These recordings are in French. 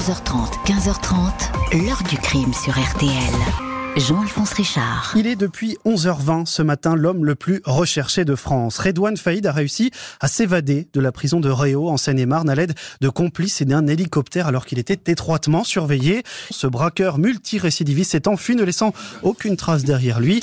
14h30, 15h30, l'heure du crime sur RTL. Jean-Alphonse Richard. Il est depuis 11h20 ce matin l'homme le plus recherché de France. Redouane Faïd a réussi à s'évader de la prison de Réau en Seine-et-Marne à l'aide de complices et d'un hélicoptère alors qu'il était étroitement surveillé. Ce braqueur multirécidiviste s'est enfui ne laissant aucune trace derrière lui.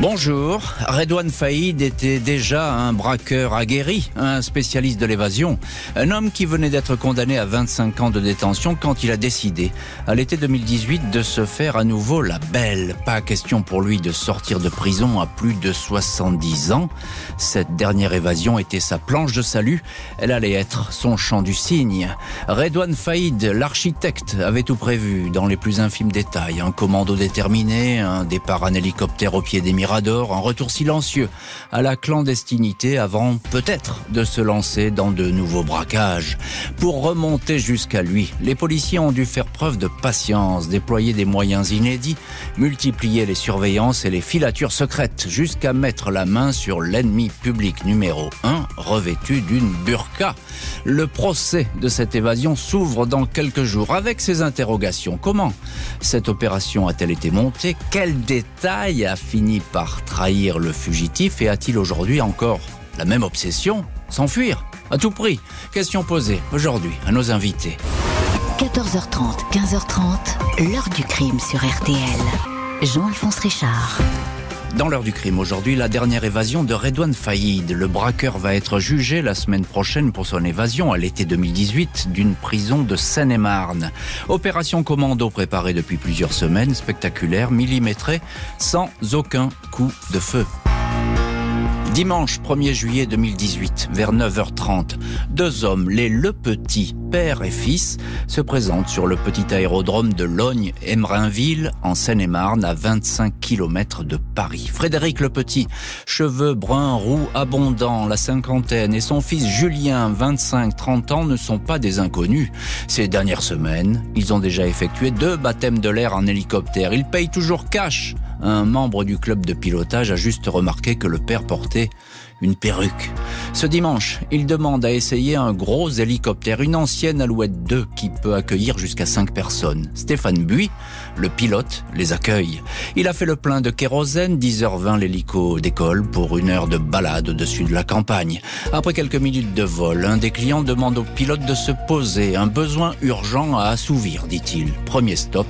Bonjour, Redouane Faïd était déjà un braqueur aguerri, un spécialiste de l'évasion, un homme qui venait d'être condamné à 25 ans de détention quand il a décidé, à l'été 2018, de se faire à nouveau la belle. Pas question pour lui de sortir de prison à plus de 70 ans. Cette dernière évasion était sa planche de salut, elle allait être son champ du cygne. Redouane Faïd, l'architecte, avait tout prévu dans les plus infimes détails, un commando déterminé, un départ en hélicoptère au pied des mirages un retour silencieux à la clandestinité avant peut-être de se lancer dans de nouveaux braquages. Pour remonter jusqu'à lui, les policiers ont dû faire preuve de patience, déployer des moyens inédits, multiplier les surveillances et les filatures secrètes jusqu'à mettre la main sur l'ennemi public numéro un revêtu d'une burqa. Le procès de cette évasion s'ouvre dans quelques jours avec ses interrogations. Comment cette opération a-t-elle été montée? Quel détail a fini par trahir le fugitif? Et a-t-il aujourd'hui encore la même obsession? S'enfuir À tout prix Question posée aujourd'hui à nos invités. 14h30, 15h30, l'heure du crime sur RTL. Jean-Alphonse Richard. Dans l'heure du crime aujourd'hui, la dernière évasion de Redouane Faïd. Le braqueur va être jugé la semaine prochaine pour son évasion à l'été 2018 d'une prison de Seine-et-Marne. Opération commando préparée depuis plusieurs semaines, spectaculaire, millimétrée, sans aucun coup de feu. Dimanche 1er juillet 2018, vers 9h30, deux hommes, les Le Petit, père et fils, se présentent sur le petit aérodrome de Logne-Emerinville, en Seine-et-Marne, à 25 km de Paris. Frédéric Le Petit, cheveux bruns, roux, abondants, la cinquantaine, et son fils Julien, 25-30 ans, ne sont pas des inconnus. Ces dernières semaines, ils ont déjà effectué deux baptêmes de l'air en hélicoptère. Ils payent toujours cash un membre du club de pilotage a juste remarqué que le père portait une perruque. Ce dimanche, il demande à essayer un gros hélicoptère, une ancienne Alouette 2 qui peut accueillir jusqu'à 5 personnes. Stéphane Buis, le pilote, les accueille. Il a fait le plein de kérosène, 10h20 l'hélico décolle pour une heure de balade au-dessus de la campagne. Après quelques minutes de vol, un des clients demande au pilote de se poser, un besoin urgent à assouvir, dit-il. Premier stop,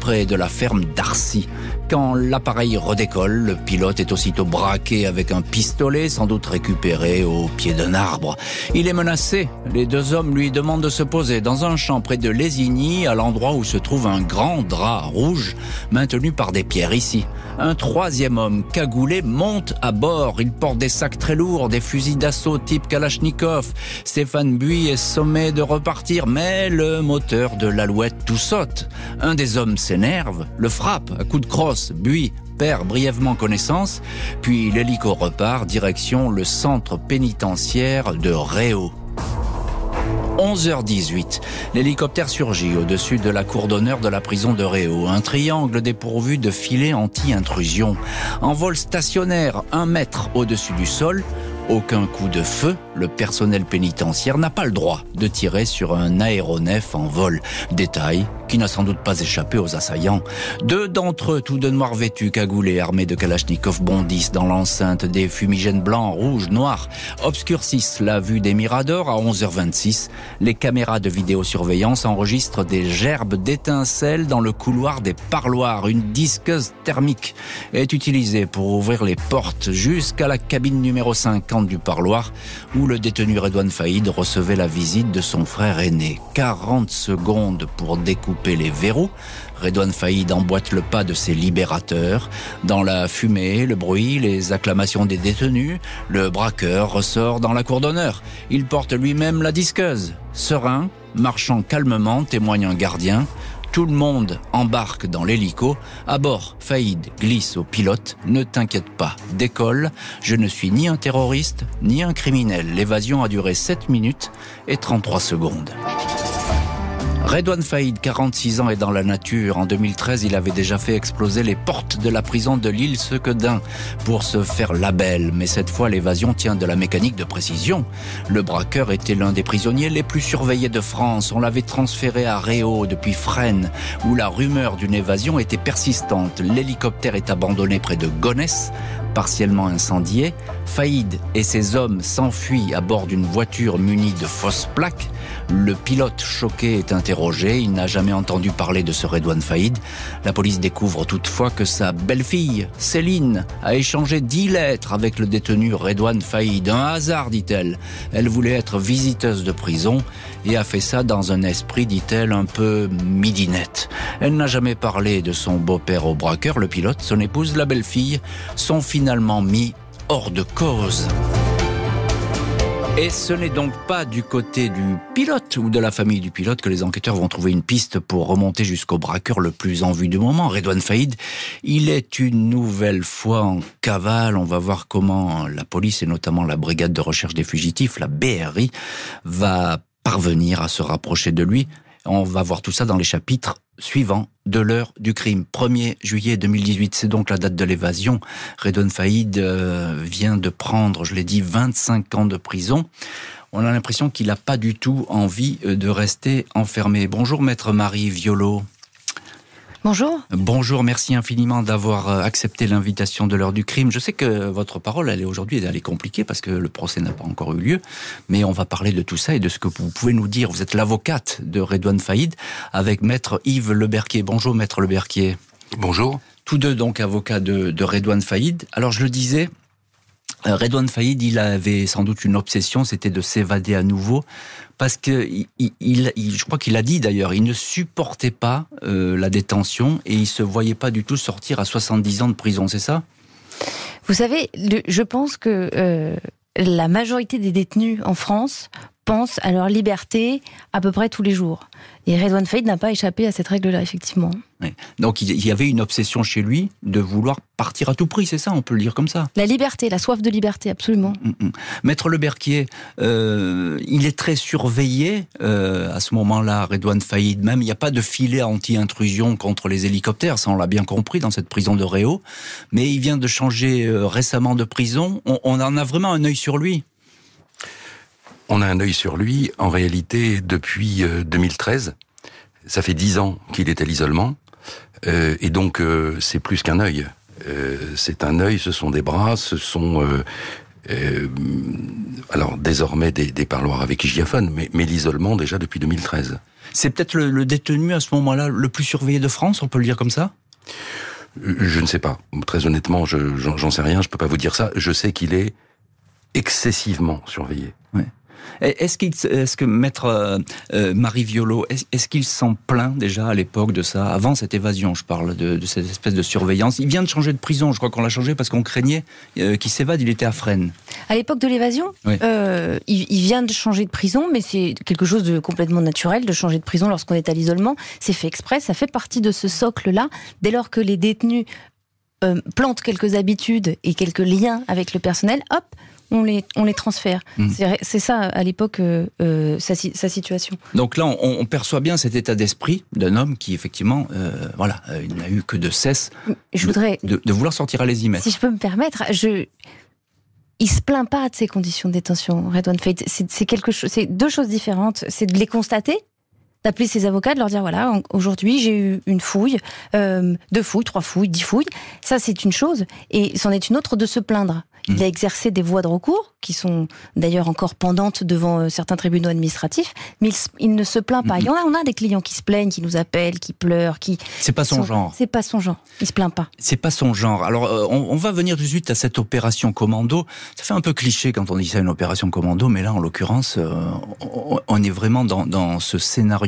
près de la ferme d'Arcy. Quand l'appareil redécolle, le pilote est aussitôt braqué avec un pistolet, sans doute récupéré au pied d'un arbre. Il est menacé. Les deux hommes lui demandent de se poser dans un champ près de Lésigny, à l'endroit où se trouve un grand drap rouge maintenu par des pierres ici. Un troisième homme cagoulé monte à bord. Il porte des sacs très lourds, des fusils d'assaut type Kalachnikov. Stéphane Buis est sommé de repartir, mais le moteur de l'alouette tout saute. Un des hommes s'énerve, le frappe à coups de crosse Buis perd brièvement connaissance, puis l'hélico repart direction le centre pénitentiaire de Réau. 11h18, l'hélicoptère surgit au-dessus de la cour d'honneur de la prison de Réau, un triangle dépourvu de filets anti-intrusion. En vol stationnaire, un mètre au-dessus du sol, aucun coup de feu, le personnel pénitentiaire n'a pas le droit de tirer sur un aéronef en vol. Détail qui n'a sans doute pas échappé aux assaillants. Deux d'entre eux, tous de noirs vêtus, cagoulés, armés de Kalachnikov, bondissent dans l'enceinte. Des fumigènes blancs, rouges, noirs obscurcissent la vue des miradors à 11h26. Les caméras de vidéosurveillance enregistrent des gerbes d'étincelles dans le couloir des parloirs. Une disqueuse thermique est utilisée pour ouvrir les portes jusqu'à la cabine numéro 50 du parloir où le détenu Redouane Faïd recevait la visite de son frère aîné. 40 secondes pour découper les verrous. Redouane Faïd emboîte le pas de ses libérateurs. Dans la fumée, le bruit, les acclamations des détenus, le braqueur ressort dans la cour d'honneur. Il porte lui-même la disqueuse. Serein, marchant calmement, témoigne un gardien. Tout le monde embarque dans l'hélico. À bord, Faïd glisse au pilote. Ne t'inquiète pas, décolle. Je ne suis ni un terroriste, ni un criminel. L'évasion a duré 7 minutes et 33 secondes. Redouane Faïd, 46 ans, est dans la nature. En 2013, il avait déjà fait exploser les portes de la prison de l'île Sequedin pour se faire label. Mais cette fois, l'évasion tient de la mécanique de précision. Le braqueur était l'un des prisonniers les plus surveillés de France. On l'avait transféré à Réau depuis Fresnes, où la rumeur d'une évasion était persistante. L'hélicoptère est abandonné près de Gonesse partiellement incendié, Faïd et ses hommes s'enfuient à bord d'une voiture munie de fausses plaques. Le pilote choqué est interrogé. Il n'a jamais entendu parler de ce Redouane Faïd. La police découvre toutefois que sa belle-fille, Céline, a échangé dix lettres avec le détenu Redouane Faïd. Un hasard, dit-elle. Elle voulait être visiteuse de prison et a fait ça dans un esprit, dit-elle, un peu midinette. Elle n'a jamais parlé de son beau-père au braqueur, le pilote, son épouse, la belle-fille, sont finalement mis hors de cause. Et ce n'est donc pas du côté du pilote ou de la famille du pilote que les enquêteurs vont trouver une piste pour remonter jusqu'au braqueur le plus en vue du moment, Redouane Faïd. Il est une nouvelle fois en cavale. On va voir comment la police et notamment la brigade de recherche des fugitifs, la BRI, va parvenir à se rapprocher de lui. On va voir tout ça dans les chapitres suivants de l'heure du crime. 1er juillet 2018, c'est donc la date de l'évasion. Redon Faïd euh, vient de prendre, je l'ai dit, 25 ans de prison. On a l'impression qu'il n'a pas du tout envie euh, de rester enfermé. Bonjour maître Marie Violo. Bonjour. Bonjour, merci infiniment d'avoir euh, accepté l'invitation de l'heure du crime. Je sais que votre parole, elle est aujourd'hui, elle est compliquée parce que le procès n'a pas encore eu lieu, mais on va parler de tout ça et de ce que vous pouvez nous dire. Vous êtes l'avocate de Redouane Faïd avec maître Yves Leberquier. Bonjour maître Leberquier. Bonjour. Tous deux donc avocats de, de Redouane Faïd. Alors je le disais, euh, Redouane Faïd, il avait sans doute une obsession, c'était de s'évader à nouveau parce que il, je crois qu'il a dit d'ailleurs, il ne supportait pas euh, la détention et il se voyait pas du tout sortir à 70 ans de prison, c'est ça? Vous savez, je pense que euh, la majorité des détenus en France pensent à leur liberté à peu près tous les jours. Et Redouane Faïd n'a pas échappé à cette règle-là, effectivement. Donc il y avait une obsession chez lui de vouloir partir à tout prix, c'est ça, on peut le dire comme ça? La liberté, la soif de liberté, absolument. Mm, mm, mm. Maître Leberquier, euh, il est très surveillé euh, à ce moment-là, Redouane Faïd même. Il n'y a pas de filet anti-intrusion contre les hélicoptères, ça on l'a bien compris dans cette prison de Réau. Mais il vient de changer euh, récemment de prison. On, on en a vraiment un œil sur lui? On a un œil sur lui, en réalité, depuis 2013. Euh, Ça fait dix ans qu'il est à l'isolement. Euh, et donc, euh, c'est plus qu'un œil. c'est un œil, ce sont des bras, ce sont... alors, désormais, des, parloirs avec hygiaphone, mais, mais l'isolement déjà depuis 2013. C'est peut-être le, détenu à ce moment-là le plus surveillé de France, on peut le dire comme ça? Je ne sais pas. Très honnêtement, j'en sais rien, je peux pas vous dire ça. Je sais qu'il est excessivement surveillé. Ouais. Est-ce qu'il, est-ce que maître euh, euh, Marie Violo, est-ce qu'il s'en plaint déjà à l'époque de ça, avant cette évasion, je parle de, cette espèce de surveillance? Il vient de changer de prison, je crois qu'on l'a changé parce qu'on craignait euh, qu'il s'évade. Il était à Fresnes. À l'époque de l'évasion, il, vient de changer de prison, mais c'est quelque chose de complètement naturel de changer de prison lorsqu'on est à l'isolement. C'est fait exprès, ça fait partie de ce socle-là. Dès lors que les détenus plantent quelques habitudes et quelques liens avec le personnel, hop, on les, on les transfère. Mm. C'est ça, à l'époque, euh, euh, sa, situation. Donc là, on, perçoit bien cet état d'esprit d'un homme qui, effectivement, euh, voilà, il n'a eu que de cesse je voudrais, de, vouloir sortir à les y Si je peux me permettre, je... Il se plaint pas de ces conditions de détention, Redouane Fate. C'est quelque chose, c'est deux choses différentes. C'est de les constater, d'appeler ses avocats, de leur dire voilà, aujourd'hui j'ai eu une fouille, deux fouilles, trois fouilles, dix fouilles. Ça c'est une chose, et c'en est une autre de se plaindre. Il a exercé des voies de recours, qui sont d'ailleurs encore pendantes devant euh, certains tribunaux administratifs, mais il, ne se plaint pas. Il y en a, on a des clients qui se plaignent, qui nous appellent, qui pleurent, qui... C'est pas son genre. C'est pas son genre. Il se plaint pas. C'est pas son genre. Alors, euh, on, va venir tout de suite à cette opération commando. Ça fait un peu cliché quand on dit ça, une opération commando, mais là, en l'occurrence, euh, on, est vraiment dans, dans ce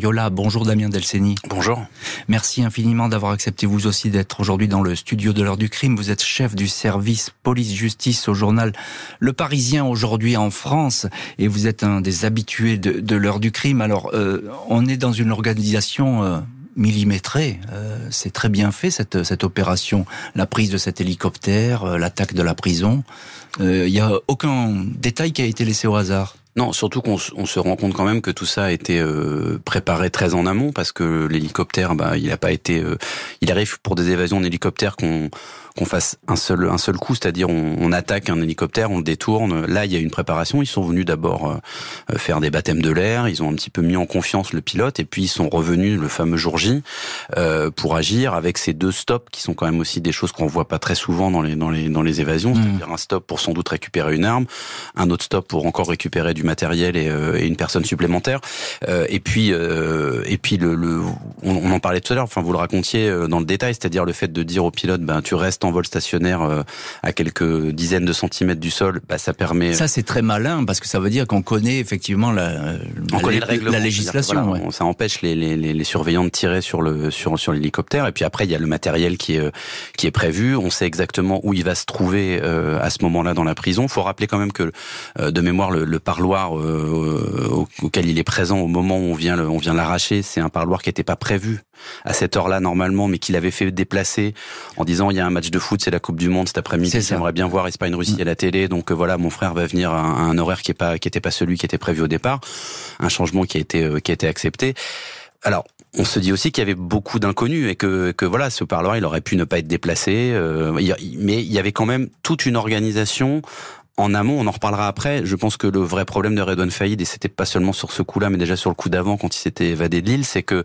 Bonjour Damien Delceni. Bonjour. Merci infiniment d'avoir accepté vous aussi d'être aujourd'hui dans le studio de l'heure du crime. Vous êtes chef du service police-justice au journal Le Parisien aujourd'hui en France et vous êtes un des habitués de, l'heure du crime. Alors, euh, on est dans une organisation euh, millimétrée. Euh, c'est très bien fait cette, cette opération. La prise de cet hélicoptère, l'attaque de la prison. Il n'y a aucun détail qui a été laissé au hasard. Non, surtout qu'on se rend compte quand même que tout ça a été euh, préparé très en amont parce que l'hélicoptère, bah, il n'a pas été. Euh, il arrive pour des évasions d'hélicoptère qu'on qu'on fasse un seul un seul coup, c'est-à-dire on, on, attaque un hélicoptère, on le détourne. Là, il y a une préparation. Ils sont venus d'abord euh, faire des baptêmes de l'air. Ils ont un petit peu mis en confiance le pilote et puis ils sont revenus le fameux jour J euh, pour agir avec ces deux stops qui sont quand même aussi des choses qu'on voit pas très souvent dans les dans les dans les évasions. Mmh. C'est-à-dire un stop pour sans doute récupérer une arme, un autre stop pour encore récupérer du matériel et, euh, et une personne supplémentaire. Euh, et puis euh, et puis le, le on, on, en parlait tout à l'heure. Enfin, vous le racontiez dans le détail, c'est-à-dire le fait de dire au pilote, ben tu restes en vol stationnaire à quelques dizaines de centimètres du sol, bah, ça permet. Ça c'est très malin parce que ça veut dire qu'on connaît effectivement la, on connaît la, la législation. Ça empêche les, les, les, surveillants de tirer sur le sur sur l'hélicoptère. Et puis après il y a le matériel qui est qui est prévu. On sait exactement où il va se trouver à ce moment-là dans la prison. Faut rappeler quand même que de mémoire le, le parloir euh, auquel il est présent au moment où on vient le, on vient l'arracher, c'est un parloir qui n'était pas prévu à cette heure-là normalement, mais qu'il avait fait déplacer en disant il y a un match de foot, c'est la Coupe du Monde cet après-midi, j'aimerais bien voir Espagne-Russie mm. à la télé, donc euh, voilà, mon frère va venir à un, horaire qui est pas qui était pas celui qui était prévu au départ, un changement qui a été euh, qui a été accepté. Alors, on se dit aussi qu'il y avait beaucoup d'inconnus et que, que voilà, ce parloir, il aurait pu ne pas être déplacé. Euh, mais il y avait quand même toute une organisation en amont, on en reparlera après. Je pense que le vrai problème de Redouane Faïd, et c'était pas seulement sur ce coup-là, mais déjà sur le coup d'avant, quand il s'était évadé de l'île, c'est que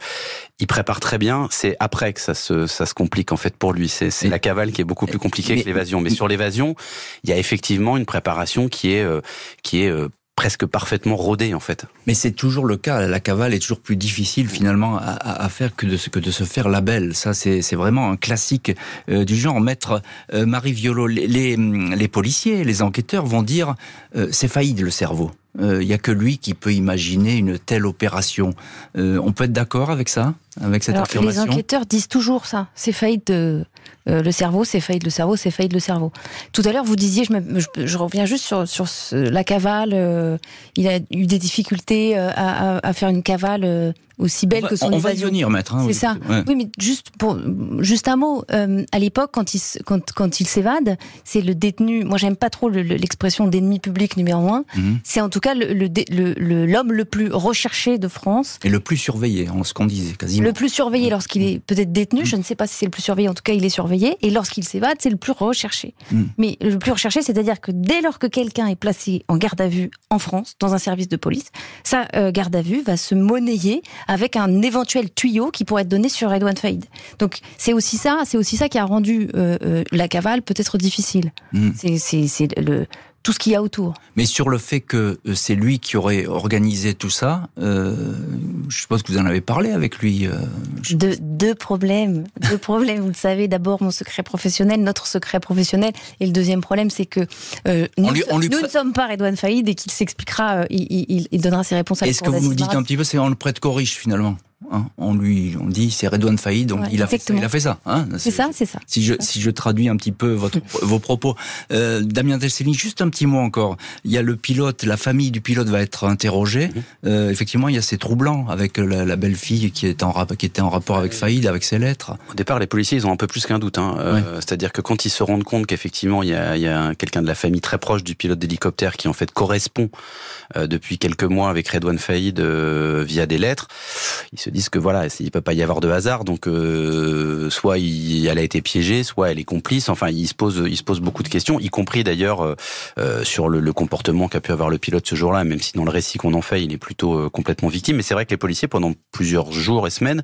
il prépare très bien. C'est après que ça se ça se complique en fait pour lui. C'est la cavale qui est beaucoup plus compliquée que l'évasion. Mais sur l'évasion, il y a effectivement une préparation qui est euh, qui est euh, presque parfaitement rodé en fait. Mais c'est toujours le cas. La cavale est toujours plus difficile finalement à, faire que de, se faire la belle. Ça, c'est vraiment un classique euh, du genre. Maître euh, Marie Violo, les, les, policiers, les enquêteurs vont dire euh, c'est failli le cerveau. Il n'y a que lui qui peut imaginer une telle opération. on peut être d'accord avec ça, avec cette affirmation Les enquêteurs disent toujours ça. C'est faillite de euh, le cerveau, c'est faillite le cerveau, c'est faillite le cerveau. Tout à l'heure, vous disiez, je, je, reviens juste sur, sur la cavale. Euh, il a eu des difficultés euh, à, à, à faire une cavale aussi belle que son on évasion. va y venir, maître. Hein, c'est ça. Oui, mais juste pour juste un mot. Euh, à l'époque, quand il quand, quand il s'évade, c'est le détenu. Moi, j'aime pas trop l'expression d'ennemi public numéro un. Mhm. C'est en tout cas le l'homme le, le, plus recherché de France et le plus surveillé, en ce qu'on disait quasiment. Le plus surveillé lorsqu'il est peut-être détenu. Je ne sais pas si c'est le plus surveillé. En tout cas, il est surveillé. Et lorsqu'il s'évade, c'est le plus recherché. Mhm. Mais le plus recherché, c'est-à-dire que dès lors que quelqu'un est placé en garde à vue en France, dans un service de police, sa euh, garde à vue va se monnayer avec un éventuel tuyau qui pourrait être donné sur Edouard Faïd. Donc c'est aussi ça, c'est aussi ça qui a rendu euh, euh, la cavale peut-être difficile. Hmm. C'est le tout ce qu'il y a autour. Mais sur le fait que euh, c'est lui qui aurait organisé tout ça, euh, je suppose que vous en avez parlé avec lui. Euh, de, deux problèmes. deux problèmes. Vous le savez, d'abord mon secret professionnel, notre secret professionnel. Et le deuxième problème, c'est que euh, nous, ne sommes pas Redouane Faïd et qu'il s'expliquera, il, il, il, donnera ses réponses à Est-ce que vous nous dites un petit peu, c'est on le prête riche finalement Hein, on lui on dit c'est Redouane Faïd, donc il, a fait ça, il a fait ça. Hein, c'est ça, c'est ça. Si je, si je traduis un petit peu votre, vos propos. Euh, Damien Delceni, juste un petit mot encore. Il y a le pilote, la famille du pilote va être interrogée. Mhm. Euh, effectivement, il y a ces troublants avec la, belle-fille qui, est en, qui était en rapport avec Faïd, avec ses lettres. Au départ, les policiers, ils ont un peu plus qu'un doute. Hein. Euh, c'est-à-dire que quand ils se rendent compte qu'effectivement, il y a, il y a quelqu'un de la famille très proche du pilote d'hélicoptère qui en fait correspond euh, depuis quelques mois avec Redouane Faïd euh, via des lettres, ils se disent que voilà, il peut pas y avoir de hasard, donc euh, soit il, elle a été piégée, soit elle est complice. Enfin, il se pose, se beaucoup de questions, y compris d'ailleurs euh, euh, sur le, le, comportement qu'a pu avoir le pilote ce jour-là, même si dans le récit qu'on en fait, il est plutôt complètement victime. Mais c'est vrai que les policiers, pendant plusieurs jours et semaines,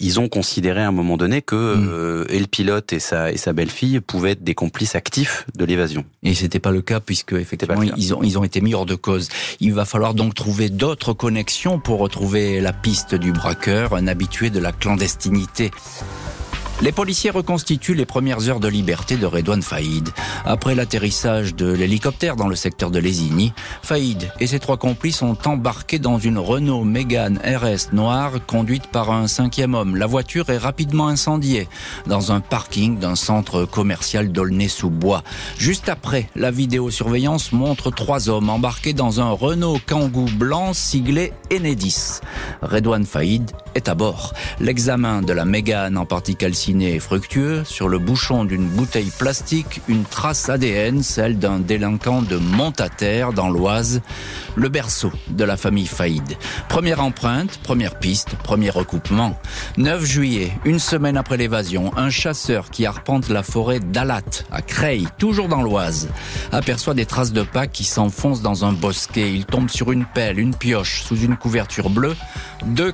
ils ont considéré à un moment donné que mmh. et le pilote et sa et sa belle-fille pouvaient être des complices actifs de l'évasion. Et c'était pas le cas puisque effectivement ils ont ils ont été mis hors de cause. Il va falloir donc trouver d'autres connexions pour retrouver la piste du braqueur un habitué de la clandestinité. Les policiers reconstituent les premières heures de liberté de Redouane Faïd. Après l'atterrissage de l'hélicoptère dans le secteur de Lésigny, Faïd et ses trois complices sont embarqués dans une Renault Mégane RS noire conduite par un cinquième homme. La voiture est rapidement incendiée dans un parking d'un centre commercial d'Aulnay-sous-Bois. Juste après, la vidéosurveillance montre trois hommes embarqués dans un Renault Kangoo blanc siglé Enedis. Redouane Faïd à bord. L'examen de la Mégane en partie calcinée est fructueux. Sur le bouchon d'une bouteille plastique, une trace ADN, celle d'un délinquant de Montataire dans l'Oise, le berceau de la famille Faïd. Première empreinte, première piste, premier recoupement. 9 juillet, une semaine après l'évasion, un chasseur qui arpente la forêt d'Alat, à Creil, toujours dans l'Oise, aperçoit des traces de pas qui s'enfoncent dans un bosquet. Il tombe sur une pelle, une pioche, sous une couverture bleue, deux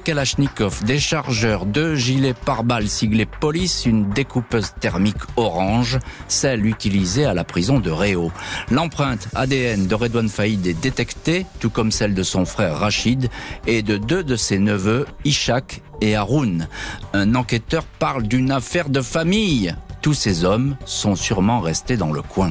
Des chargeurs, deux gilets pare-balles siglés police, une découpeuse thermique orange, celle utilisée à la prison de Réau. L'empreinte ADN de Redouane Faïd est détectée, tout comme celle de son frère Rachid et de deux de ses neveux, Ishak et Haroun. Un enquêteur parle d'une affaire de famille. Tous ces hommes sont sûrement restés dans le coin.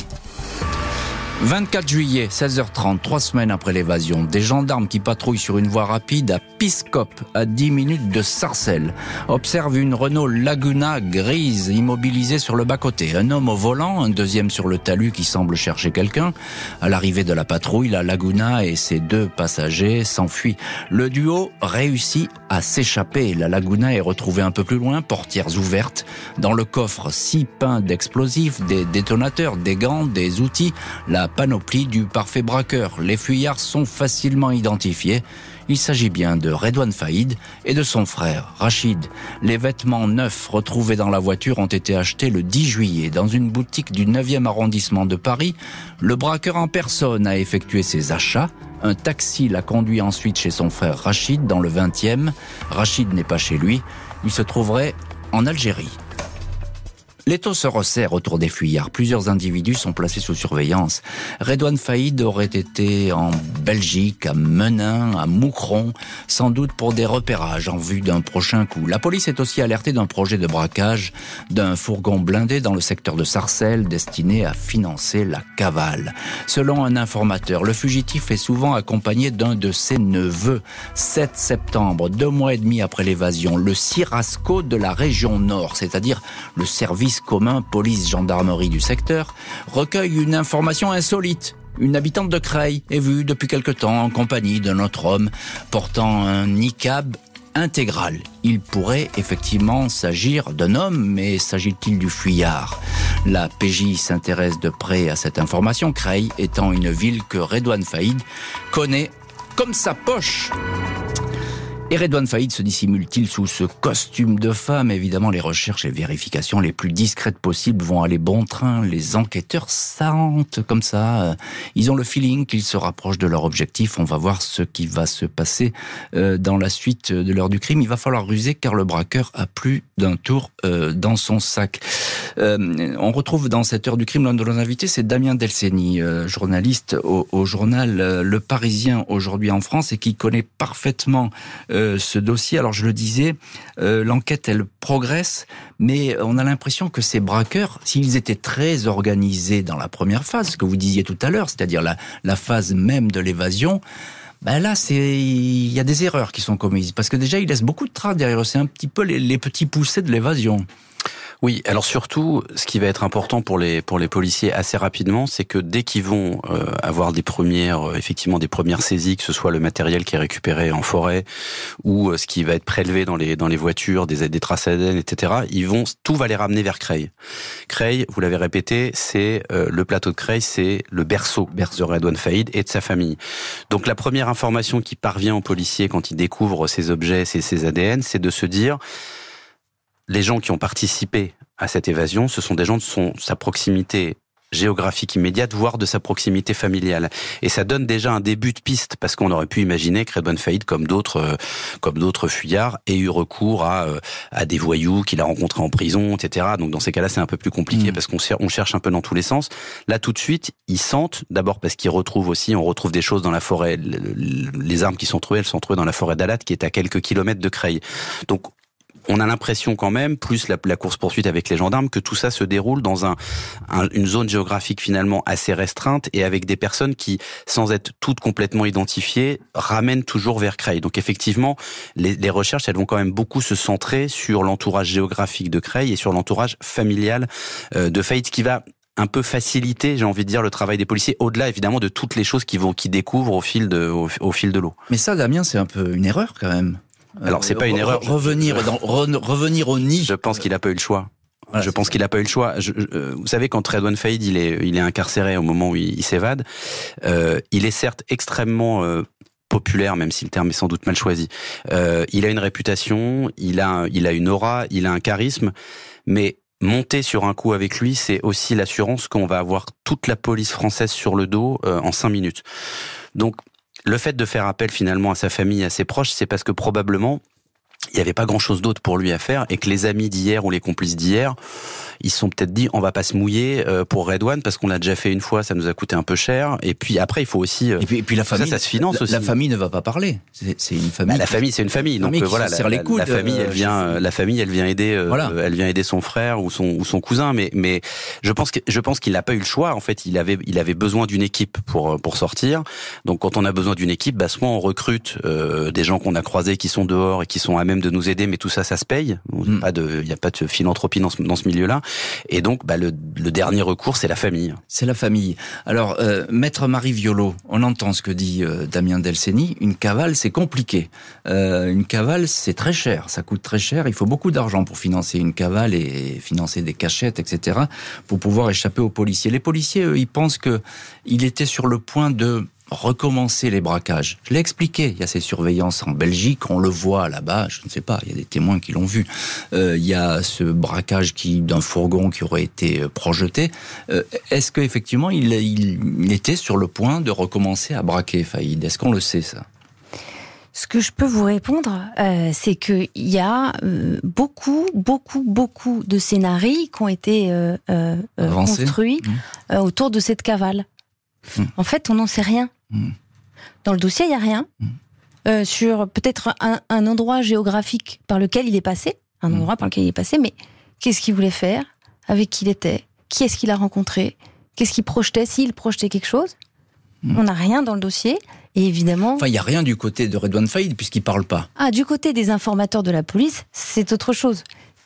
24 juillet, 16h30, trois semaines après l'évasion, des gendarmes qui patrouillent sur une voie rapide à Piscop, à 10 minutes de Sarcelles, observent une Renault Laguna grise immobilisée sur le bas-côté. Un homme au volant, un deuxième sur le talus qui semble chercher quelqu'un. À l'arrivée de la patrouille, la Laguna et ses deux passagers s'enfuient. Le duo réussit à s'échapper. La Laguna est retrouvée un peu plus loin, portières ouvertes. Dans le coffre, six pains d'explosifs, des détonateurs, des gants, des outils. La panoplie du parfait braqueur. Les fuyards sont facilement identifiés. Il s'agit bien de Redouane Faïd et de son frère, Rachid. Les vêtements neufs retrouvés dans la voiture ont été achetés le 10 juillet dans une boutique du 9e arrondissement de Paris. Le braqueur en personne a effectué ses achats. Un taxi l'a conduit ensuite chez son frère Rachid dans le 20e. Rachid n'est pas chez lui. Il se trouverait en Algérie. L'étau se resserre autour des fuyards. Plusieurs individus sont placés sous surveillance. Redouane Faïd aurait été en Belgique, à Menin, à Moucron, sans doute pour des repérages en vue d'un prochain coup. La police est aussi alertée d'un projet de braquage d'un fourgon blindé dans le secteur de Sarcelles destiné à financer la cavale. Selon un informateur, le fugitif est souvent accompagné d'un de ses neveux. 7 septembre, deux mois et demi après l'évasion, le Cirasco de la région nord, c'est-à-dire le service commun police-gendarmerie du secteur, recueille une information insolite. Une habitante de Creil est vue depuis quelque temps en compagnie d'un autre homme portant un niqab intégral. Il pourrait effectivement s'agir d'un homme, mais s'agit-il du fuyard? La PJ s'intéresse de près à cette information, Creil étant une ville que Redouane Faïd connaît comme sa poche. Et Redouane Faïd se dissimule-t-il sous ce costume de femme Évidemment, les recherches et vérifications les plus discrètes possibles vont aller bon train. Les enquêteurs sentent comme ça. Ils ont le feeling qu'ils se rapprochent de leur objectif. On va voir ce qui va se passer euh, dans la suite de l'heure du crime. Il va falloir ruser car le braqueur a plus d'un tour euh, dans son sac. Euh, on retrouve dans cette heure du crime l'un de nos invités, c'est Damien Delceni, journaliste au, journal Le Parisien aujourd'hui en France et qui connaît parfaitement ce dossier. Alors je le disais, euh, l'enquête elle progresse, mais on a l'impression que ces braqueurs, s'ils étaient très organisés dans la première phase, ce que vous disiez tout à l'heure, c'est-à-dire la, la phase même de l'évasion, ben là, c'est il y a des erreurs qui sont commises parce que déjà ils laissent beaucoup de traces derrière eux. C'est un petit peu les, les petits poussés de l'évasion. Oui, alors surtout, ce qui va être important pour les pour les policiers assez rapidement, c'est que dès qu'ils vont euh, avoir des premières, euh, effectivement des premières saisies, que ce soit le matériel qui est récupéré en forêt ou euh, ce qui va être prélevé dans les dans les voitures, des des traces ADN, etc. Ils vont tout va les ramener vers Creil. Creil, vous l'avez répété, c'est le plateau de Creil, c'est le berceau, berceau de Redouane Faïd et de sa famille. Donc la première information qui parvient aux policiers quand ils découvrent ces objets, ces, ces ADN, c'est de se dire les gens qui ont participé à cette évasion, ce sont des gens de son, sa proximité géographique immédiate, voire de sa proximité familiale. Et ça donne déjà un début de piste, parce qu'on aurait pu imaginer que Redouane Faïd, comme d'autres, euh, comme d'autres fuyards, ait eu recours à, euh, à des voyous qu'il a rencontrés en prison, etc. Donc dans ces cas-là, c'est un peu plus compliqué, mmh. parce qu'on on cherche un peu dans tous les sens. Là, tout de suite, ils sentent, d'abord parce qu'ils retrouvent aussi, on retrouve des choses dans la forêt. Les armes qui sont trouvées, elles sont trouvées dans la forêt d'Alat, qui est à quelques kilomètres de Creil. Donc on a l'impression quand même, plus la, course poursuite avec les gendarmes, que tout ça se déroule dans un, une zone géographique finalement assez restreinte et avec des personnes qui, sans être toutes complètement identifiées, ramènent toujours vers Creil. Donc effectivement, les, recherches, elles vont quand même beaucoup se centrer sur l'entourage géographique de Creil et sur l'entourage familial euh, de Faïd, qui va un peu faciliter, j'ai envie de dire, le travail des policiers, au-delà évidemment de toutes les choses qu'ils qui découvrent au fil de l'eau. Mais ça, Damien, c'est un peu une erreur quand même. Alors c'est pas une erreur. Revenir, dans, revenir au nid. Je pense qu'il a pas eu le choix. je pense qu'il a pas eu le choix. vous savez, quand Redouane Faïd il est, il est incarcéré au moment où il, s'évade, euh, il est certes extrêmement euh, populaire, même si le terme est sans doute mal choisi. Euh, il a une réputation, il a, il a une aura, il a un charisme, mais monter sur un coup avec lui, c'est aussi l'assurance qu'on va avoir toute la police française sur le dos euh, en cinq minutes. Donc, le fait de faire appel finalement à sa famille, à ses proches, c'est parce que probablement il n'y avait pas grand-chose d'autre pour lui à faire et que les amis d'hier ou les complices d'hier, ils se sont peut-être dit on va pas se mouiller euh, pour Red One parce qu'on l'a déjà fait une fois, ça nous a coûté un peu cher. Et puis après, il faut aussi. Euh, et puis, et puis la famille, ça, se finance la, aussi. La famille ne va pas parler. C'est une famille. Bah, la famille, c'est une famille. Donc euh, voilà, la, les la, famille, elle vient, la famille, elle vient aider, voilà. elle vient aider son frère ou son ou son cousin. Mais mais je pense que je pense qu'il n'a pas eu le choix. En fait, il avait il avait besoin d'une équipe pour pour sortir. Donc quand on a besoin d'une équipe, bah soit on recrute des gens qu'on a croisés qui sont dehors et qui sont à même de nous aider, mais tout ça, ça se paye. Il n'y a, mm. pas de, il y a pas de philanthropie dans ce, dans ce milieu-là. Et donc, bah, le, le dernier recours, c'est la famille. C'est la famille. Alors, euh, Maître Marie Violo, on entend ce que dit euh, Damien Delceni. Une cavale, c'est compliqué. Euh, une cavale, c'est très cher. Ça coûte très cher. Il faut beaucoup d'argent pour financer une cavale et financer des cachettes, etc., pour pouvoir échapper aux policiers. Les policiers, eux, ils pensent que il était sur le point de recommencer les braquages. Je l'ai expliqué, il y a ces surveillances en Belgique, on le voit là-bas, je ne sais pas, il y a des témoins qui l'ont vu. Euh, il y a ce braquage qui d'un fourgon qui aurait été euh, projeté. Euh, est-ce qu'effectivement il, il, était sur le point de recommencer à braquer Faïd? Est-ce qu'on le sait ça? Ce que je peux vous répondre, c'est qu'il y a beaucoup, beaucoup, beaucoup de scénarios qui ont été construits mmh. autour de cette cavale. Mmh. En fait, on n'en sait rien. Mmh. Dans le dossier, il n'y a rien. Mmh. Euh, sur peut-être un, endroit géographique par lequel il est passé, un endroit par lequel il est passé, mais qu'est-ce qu'il voulait faire, avec qui il était, qui est-ce qu'il a rencontré, qu'est-ce qu'il projetait, s'il projetait quelque chose. On n'a rien dans le dossier. Et évidemment. Enfin, il n'y a rien du côté de Redouane Faïd puisqu'il parle pas. Ah, du côté des informateurs de la police, c'est autre chose.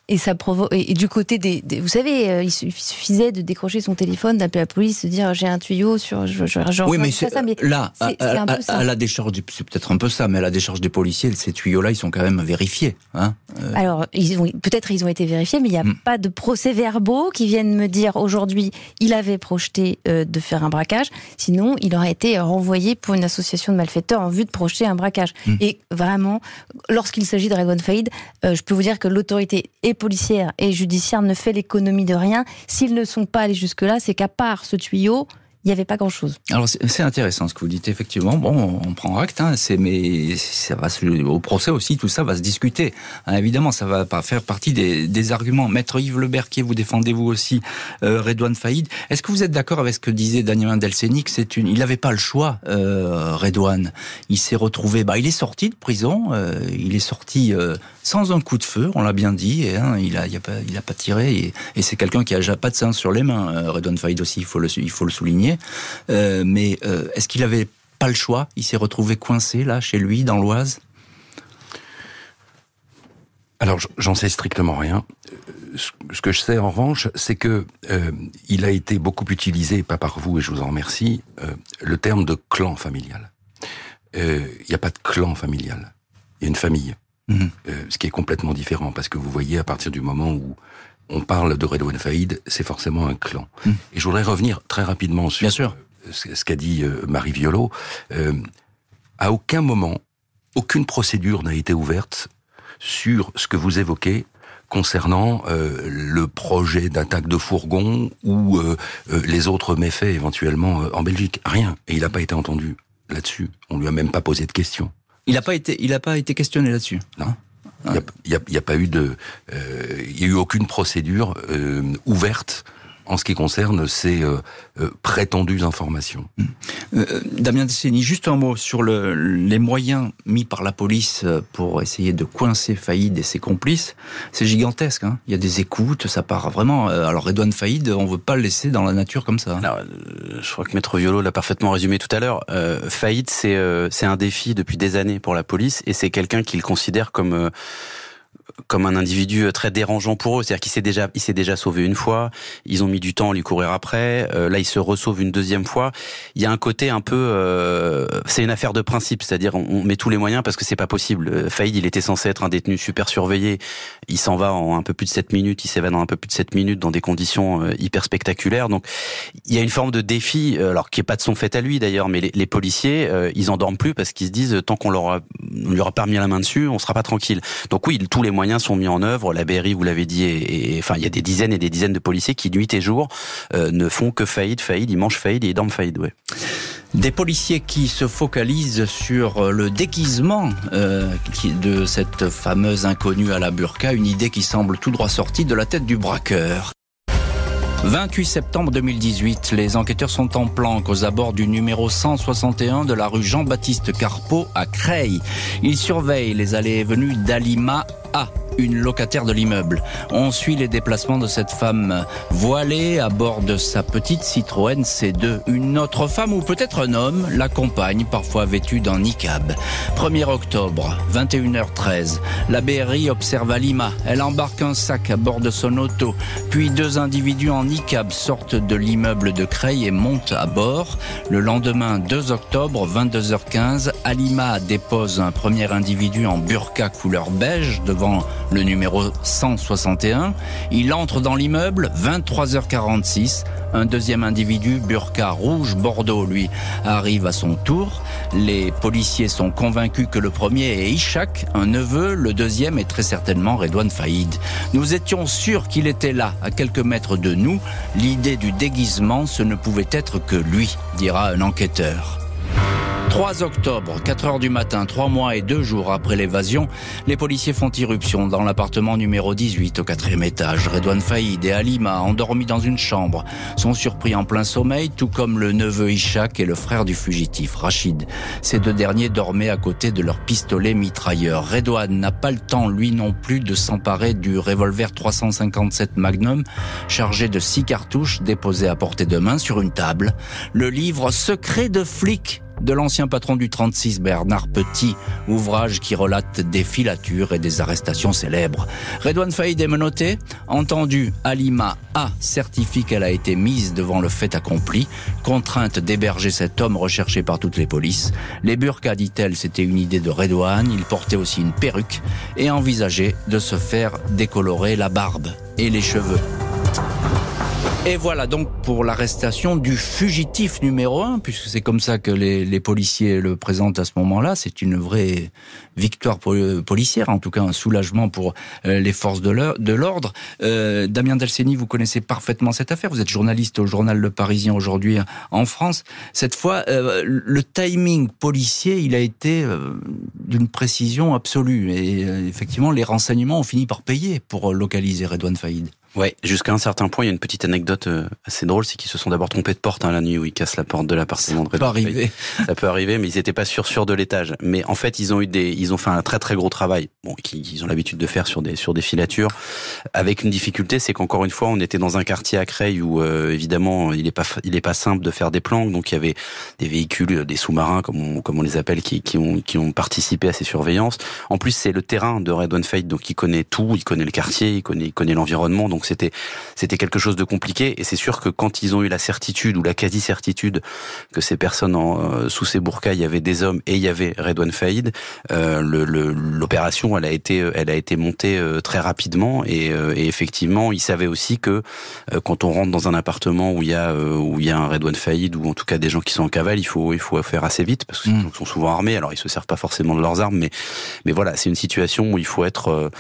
Et ça provoque. Et, du côté des, vous savez, euh, il suffisait de décrocher son téléphone, d'appeler la police, de dire j'ai un tuyau sur. Je, je, oui, mais c'est là, à, la décharge, c'est peut-être un peu ça, mais à la décharge des policiers, ces tuyaux-là, ils sont quand même vérifiés. Hein euh. Alors, peut-être ils ont été vérifiés, mais il n'y a hmm. pas de procès-verbaux qui viennent me dire aujourd'hui il avait projeté euh, de faire un braquage. Sinon, il aurait été renvoyé pour une association de malfaiteurs en vue de projeter un braquage. Hmm. Et vraiment, lorsqu'il s'agit de Redouane Faïd, je peux vous dire que l'autorité est policière et judiciaire ne fait l'économie de rien. S'ils ne sont pas allés jusque-là, c'est qu'à part ce tuyau, il n'y avait pas grand-chose. Alors c'est intéressant ce que vous dites effectivement. Bon, on prend acte, hein, mais ça va au procès aussi, tout ça va se discuter. Hein, évidemment, ça va pas faire partie des, arguments. Maître Yves Le Berquier, vous défendez vous aussi euh, Redouane Faïd. Est-ce que vous êtes d'accord avec ce que disait Daniel Delcenic une, il n'avait pas le choix, euh, Redouane? Il s'est retrouvé, bah, il est sorti de prison, euh, il est sorti sans un coup de feu, on l'a bien dit. hein, il a, il a pas, pas tiré et, et c'est quelqu'un qui a déjà pas de sang sur les mains. Euh, Redouane Faïd aussi, il faut le, il faut le souligner. Euh, mais euh, est-ce qu'il avait pas le choix? Il s'est retrouvé coincé là, chez lui, dans l'Oise? Alors, j'en sais strictement rien. Ce que je sais en revanche, c'est que il a été beaucoup utilisé, pas par vous, et je vous en remercie, le terme de clan familial. Il n'y a pas de clan familial. Il y a une famille. Mhm. ce qui est complètement différent, parce que vous voyez, à partir du moment où on parle de Redouane Faïd, c'est forcément un clan. Hmm. Et je voudrais revenir très rapidement sur ce qu'a dit euh, Marie Violo. Euh, à aucun moment, aucune procédure n'a été ouverte sur ce que vous évoquez concernant euh, le projet d'attaque de fourgon ou les autres méfaits éventuellement en Belgique. Rien. Et il n'a pas été entendu là-dessus. On lui a même pas posé de questions. Il n'a pas été, il pas été questionné là-dessus. Non? Il n'y a, pas eu de, euh, y a eu aucune procédure euh, ouverte en ce qui concerne ces euh, euh, prétendues informations. Hum. Euh, Damien Desseni, juste un mot sur le, les moyens mis par la police pour essayer de coincer Faïd et ses complices. C'est gigantesque. Hein Il y a des écoutes, ça part vraiment. alors Redouane Faïd, on veut pas le laisser dans la nature comme ça. Alors, je crois que Maître Violo l'a parfaitement résumé tout à l'heure. Faïd, c'est c'est un défi depuis des années pour la police et c'est quelqu'un qu'il considère comme comme un individu très dérangeant pour eux. C'est-à-dire qu'il s'est déjà, il s'est déjà sauvé une fois. Ils ont mis du temps à lui courir après. là, il se ressauve une deuxième fois. Il y a un côté un peu, c'est une affaire de principe. C'est-à-dire, on, met tous les moyens parce que c'est pas possible. Faïd, il était censé être un détenu super surveillé. Il s'en va en un peu plus de 7 minutes. Il s'évade en un peu plus de 7 minutes dans des conditions hyper spectaculaires. Donc, il y a une forme de défi, alors qui est pas de son fait à lui d'ailleurs, mais les, les policiers, ils en dorment plus parce qu'ils se disent tant qu'on leur on lui aura pas remis la main dessus, on sera pas tranquille. Donc oui, tous les moyens sont mis en œuvre. La BRI, vous l'avez dit, et, enfin il y a des dizaines et des dizaines de policiers qui nuit et jour euh, ne font que faillite, faillite, ils mangent faillite et ils dorment faillite. Ouais. Des policiers qui se focalisent sur euh, le déguisement euh, de cette fameuse inconnue à la burqa, une idée qui semble tout droit sortie de la tête du braqueur. 28 septembre 2018, les enquêteurs sont en planque aux abords du numéro 161 de la rue Jean-Baptiste Carpeau à Creil. Ils surveillent les allées et venues d'Alima A une locataire de l'immeuble. On suit les déplacements de cette femme voilée à bord de sa petite Citroën C2. Une autre femme ou peut-être un homme l'accompagne, parfois vêtue d'un niqab. 1er octobre, 21h13. La BRI observe Alima. Elle embarque un sac à bord de son auto. Puis deux individus en niqab sortent de l'immeuble de Creil et montent à bord. Le lendemain, 2 octobre, 22h15, Alima dépose un premier individu en burqa couleur beige devant le numéro 161. Il entre dans l'immeuble, 23h46. Un deuxième individu, burqa rouge Bordeaux, lui, arrive à son tour. Les policiers sont convaincus que le premier est Ishak, un neveu, le deuxième est très certainement Redouane Faïd. Nous étions sûrs qu'il était là, à quelques mètres de nous. L'idée du déguisement, ce ne pouvait être que lui, dira un enquêteur. 3 octobre, 4 heures du matin, 3 mois et 2 jours après l'évasion, les policiers font irruption dans l'appartement numéro 18 au quatrième étage. Redouane Faïd et Alima, endormis dans une chambre, sont surpris en plein sommeil, tout comme le neveu Ishak et le frère du fugitif, Rachid. Ces deux derniers dormaient à côté de leur pistolet mitrailleur. Redouane n'a pas le temps, lui non plus, de s'emparer du revolver 357 Magnum, chargé de six cartouches déposées à portée de main sur une table. Le livre Secret de flic de l'ancien patron du 36, Bernard Petit, ouvrage qui relate des filatures et des arrestations célèbres. Redouane Faïd est menotté, entendu, Alima A certifie qu'elle a été mise devant le fait accompli, contrainte d'héberger cet homme recherché par toutes les polices. Les burkas, dit-elle, c'était une idée de Redouane, il portait aussi une perruque et envisageait de se faire décolorer la barbe et les cheveux. Et voilà donc pour l'arrestation du fugitif numéro un, puisque c'est comme ça que les, policiers le présentent à ce moment-là. C'est une vraie victoire policière, en tout cas un soulagement pour euh, les forces de l'ordre. Euh, Damien Delceni, vous connaissez parfaitement cette affaire. Vous êtes journaliste au journal Le Parisien aujourd'hui en France. Cette fois, euh, le timing policier, il a été d'une précision absolue. Et effectivement, les renseignements ont fini par payer pour localiser Redouane Faïd. Ouais, jusqu'à un certain point, il y a une petite anecdote euh, assez drôle, c'est qu'ils se sont d'abord trompés de porte hein, la nuit où ils cassent la porte de l'appartement de Ça peut arriver. Ça peut arriver, mais ils n'étaient pas sûrs sûrs de l'étage. Mais en fait, ils ont eu des, ils ont fait un très très gros travail, bon, qu'ils ont l'habitude de faire sur des sur des filatures, avec une difficulté, c'est qu'encore une fois, on était dans un quartier à Creil où euh, évidemment, il est pas il est pas simple de faire des planques, donc il y avait des véhicules, des sous-marins comme on comme on les appelle, qui qui ont qui ont participé à ces surveillances. En plus, c'est le terrain de Red One Fight, donc il connaît tout, il connaît le quartier, il connaît il connaît l'environnement, donc c'était c'était quelque chose de compliqué. Et c'est sûr que quand ils ont eu la certitude ou la quasi-certitude que ces personnes en, euh, sous ces burkas, il y avait des hommes et il y avait Redouane Faïd, euh, l'opération, elle a été, elle a été montée euh, très rapidement. Et, et, effectivement, ils savaient aussi que quand on rentre dans un appartement où il y a où il y a un Redouane Faïd ou en tout cas des gens qui sont en cavale, il faut il faut faire assez vite parce que mmh. sont souvent armés. Alors ils se servent pas forcément de leurs armes, mais mais voilà, c'est une situation où il faut être